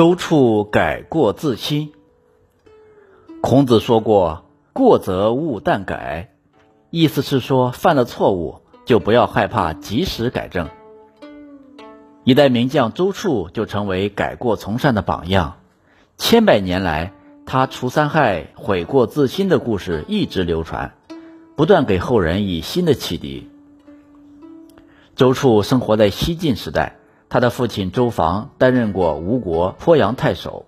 周处改过自新。孔子说过：“过则勿惮改。”意思是说，犯了错误就不要害怕及时改正。一代名将周处就成为改过从善的榜样。千百年来，他除三害、悔过自新的故事一直流传，不断给后人以新的启迪。周处生活在西晋时代。他的父亲周防担任过吴国鄱阳太守。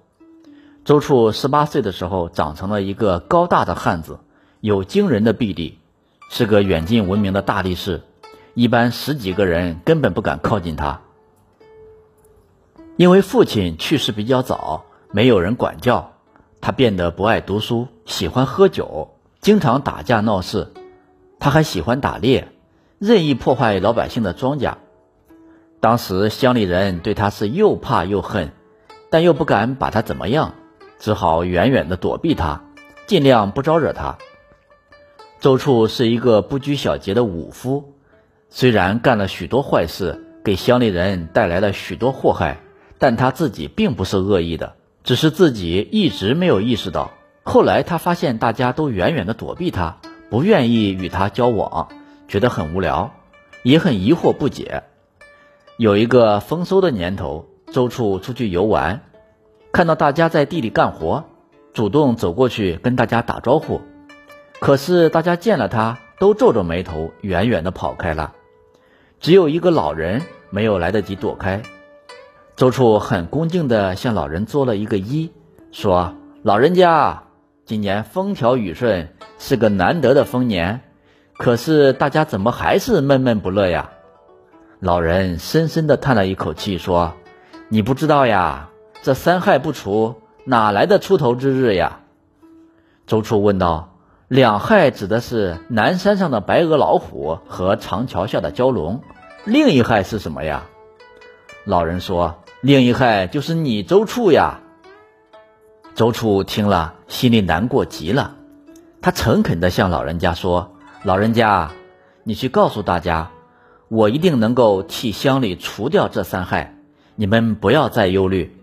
周处十八岁的时候，长成了一个高大的汉子，有惊人的臂力，是个远近闻名的大力士。一般十几个人根本不敢靠近他。因为父亲去世比较早，没有人管教，他变得不爱读书，喜欢喝酒，经常打架闹事。他还喜欢打猎，任意破坏老百姓的庄稼。当时乡里人对他是又怕又恨，但又不敢把他怎么样，只好远远的躲避他，尽量不招惹他。周处是一个不拘小节的武夫，虽然干了许多坏事，给乡里人带来了许多祸害，但他自己并不是恶意的，只是自己一直没有意识到。后来他发现大家都远远的躲避他，不愿意与他交往，觉得很无聊，也很疑惑不解。有一个丰收的年头，周处出去游玩，看到大家在地里干活，主动走过去跟大家打招呼。可是大家见了他，都皱着眉头，远远的跑开了。只有一个老人没有来得及躲开。周处很恭敬地向老人作了一个揖，说：“老人家，今年风调雨顺，是个难得的丰年，可是大家怎么还是闷闷不乐呀？”老人深深地叹了一口气，说：“你不知道呀，这三害不除，哪来的出头之日呀？”周处问道：“两害指的是南山上的白额老虎和长桥下的蛟龙，另一害是什么呀？”老人说：“另一害就是你周处呀。”周处听了，心里难过极了，他诚恳地向老人家说：“老人家，你去告诉大家。”我一定能够替乡里除掉这三害，你们不要再忧虑。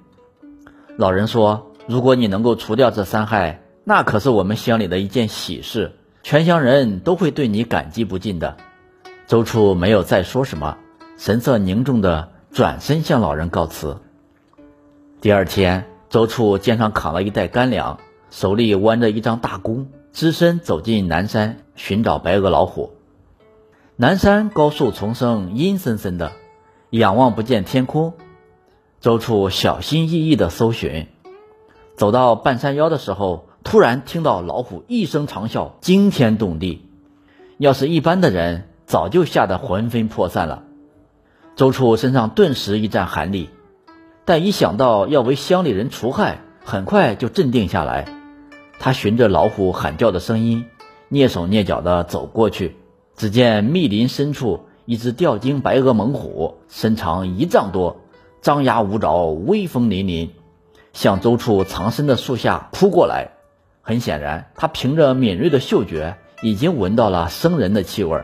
老人说：“如果你能够除掉这三害，那可是我们乡里的一件喜事，全乡人都会对你感激不尽的。”周处没有再说什么，神色凝重的转身向老人告辞。第二天，周处肩上扛了一袋干粮，手里弯着一张大弓，只身走进南山寻找白额老虎。南山高树丛生，阴森森的，仰望不见天空。周处小心翼翼地搜寻，走到半山腰的时候，突然听到老虎一声长啸，惊天动地。要是一般的人，早就吓得魂飞魄散了。周处身上顿时一阵寒栗，但一想到要为乡里人除害，很快就镇定下来。他循着老虎喊叫的声音，蹑手蹑脚地走过去。只见密林深处，一只吊睛白额猛虎，身长一丈多，张牙舞爪，威风凛凛，向周处藏身的树下扑过来。很显然，他凭着敏锐的嗅觉，已经闻到了生人的气味。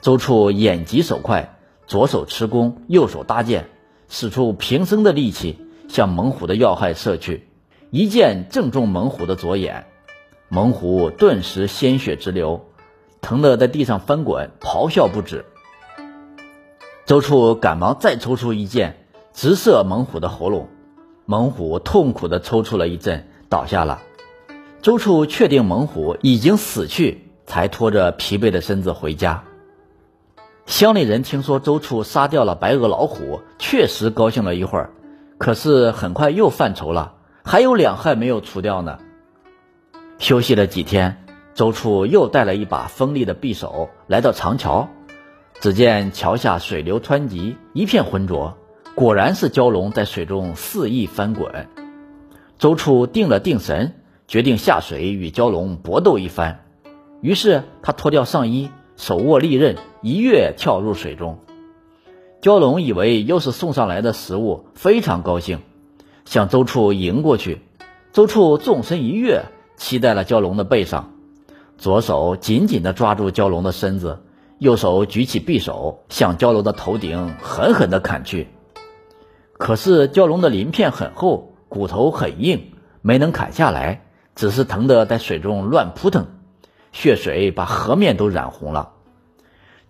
周处眼疾手快，左手持弓，右手搭箭，使出平生的力气，向猛虎的要害射去。一箭正中猛虎的左眼，猛虎顿时鲜血直流。疼得在地上翻滚，咆哮不止。周处赶忙再抽出一箭，直射猛虎的喉咙。猛虎痛苦地抽搐了一阵，倒下了。周处确定猛虎已经死去，才拖着疲惫的身子回家。乡里人听说周处杀掉了白额老虎，确实高兴了一会儿，可是很快又犯愁了，还有两害没有除掉呢。休息了几天。周处又带了一把锋利的匕首来到长桥，只见桥下水流湍急，一片浑浊，果然是蛟龙在水中肆意翻滚。周处定了定神，决定下水与蛟龙搏斗一番。于是他脱掉上衣，手握利刃，一跃跳入水中。蛟龙以为又是送上来的食物，非常高兴，向周处迎过去。周处纵身一跃，骑在了蛟龙的背上。左手紧紧地抓住蛟龙的身子，右手举起匕首，向蛟龙的头顶狠狠地砍去。可是蛟龙的鳞片很厚，骨头很硬，没能砍下来，只是疼得在水中乱扑腾，血水把河面都染红了。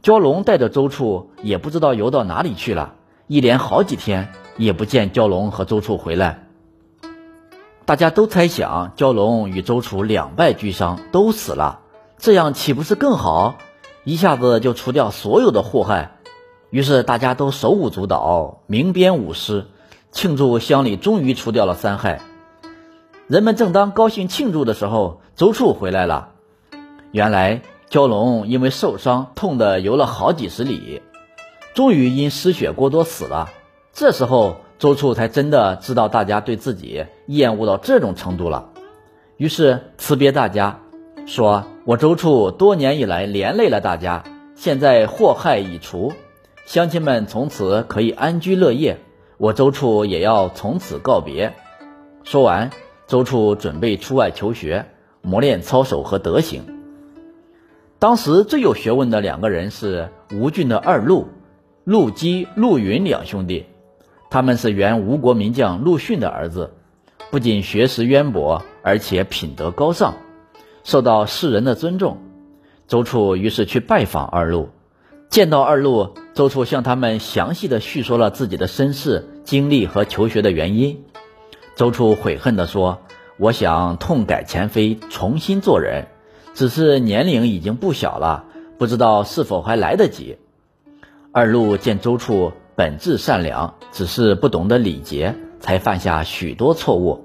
蛟龙带着周处也不知道游到哪里去了，一连好几天也不见蛟龙和周处回来。大家都猜想蛟龙与周处两败俱伤，都死了，这样岂不是更好？一下子就除掉所有的祸害。于是大家都手舞足蹈，鸣鞭舞狮，庆祝乡里终于除掉了三害。人们正当高兴庆祝的时候，周处回来了。原来。蛟龙因为受伤，痛得游了好几十里，终于因失血过多死了。这时候，周处才真的知道大家对自己厌恶到这种程度了。于是辞别大家，说：“我周处多年以来连累了大家，现在祸害已除，乡亲们从此可以安居乐业。我周处也要从此告别。”说完，周处准备出外求学，磨练操守和德行。当时最有学问的两个人是吴郡的二陆，陆基、陆云两兄弟，他们是原吴国名将陆逊的儿子，不仅学识渊博，而且品德高尚，受到世人的尊重。周处于是去拜访二陆，见到二陆，周处向他们详细的叙说了自己的身世、经历和求学的原因。周处悔恨地说：“我想痛改前非，重新做人。”只是年龄已经不小了，不知道是否还来得及。二路见周处本质善良，只是不懂得礼节，才犯下许多错误。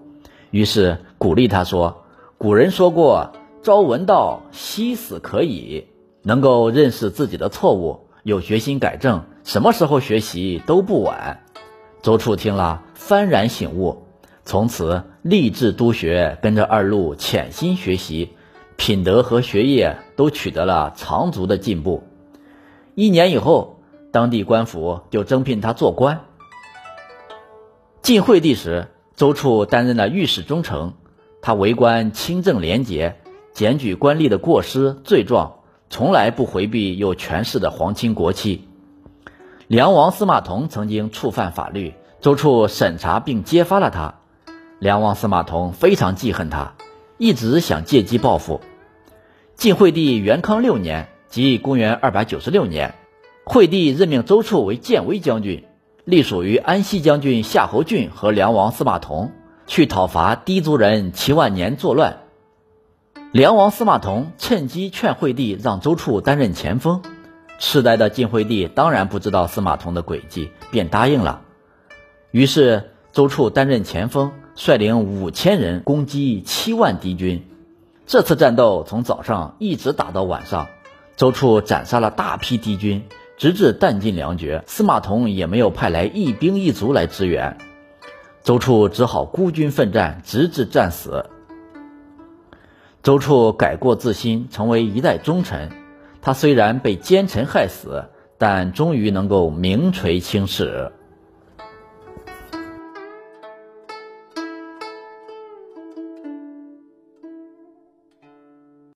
于是鼓励他说：“古人说过，朝闻道，夕死可矣。能够认识自己的错误，有决心改正，什么时候学习都不晚。”周处听了，幡然醒悟，从此立志督学，跟着二路潜心学习。品德和学业都取得了长足的进步。一年以后，当地官府就征聘他做官。晋惠帝时，周处担任了御史中丞，他为官清正廉洁，检举官吏的过失罪状，从来不回避有权势的皇亲国戚。梁王司马同曾经触犯法律，周处审查并揭发了他。梁王司马同非常记恨他。一直想借机报复。晋惠帝元康六年，即公元二百九十六年，惠帝任命周处为建威将军，隶属于安西将军夏侯俊和梁王司马同，去讨伐氐族人齐万年作乱。梁王司马同趁机劝惠帝让周处担任前锋。痴呆的晋惠帝当然不知道司马同的诡计，便答应了。于是周处担任前锋。率领五千人攻击七万敌军，这次战斗从早上一直打到晚上，周处斩杀了大批敌军，直至弹尽粮绝。司马同也没有派来一兵一卒来支援，周处只好孤军奋战，直至战死。周处改过自新，成为一代忠臣。他虽然被奸臣害死，但终于能够名垂青史。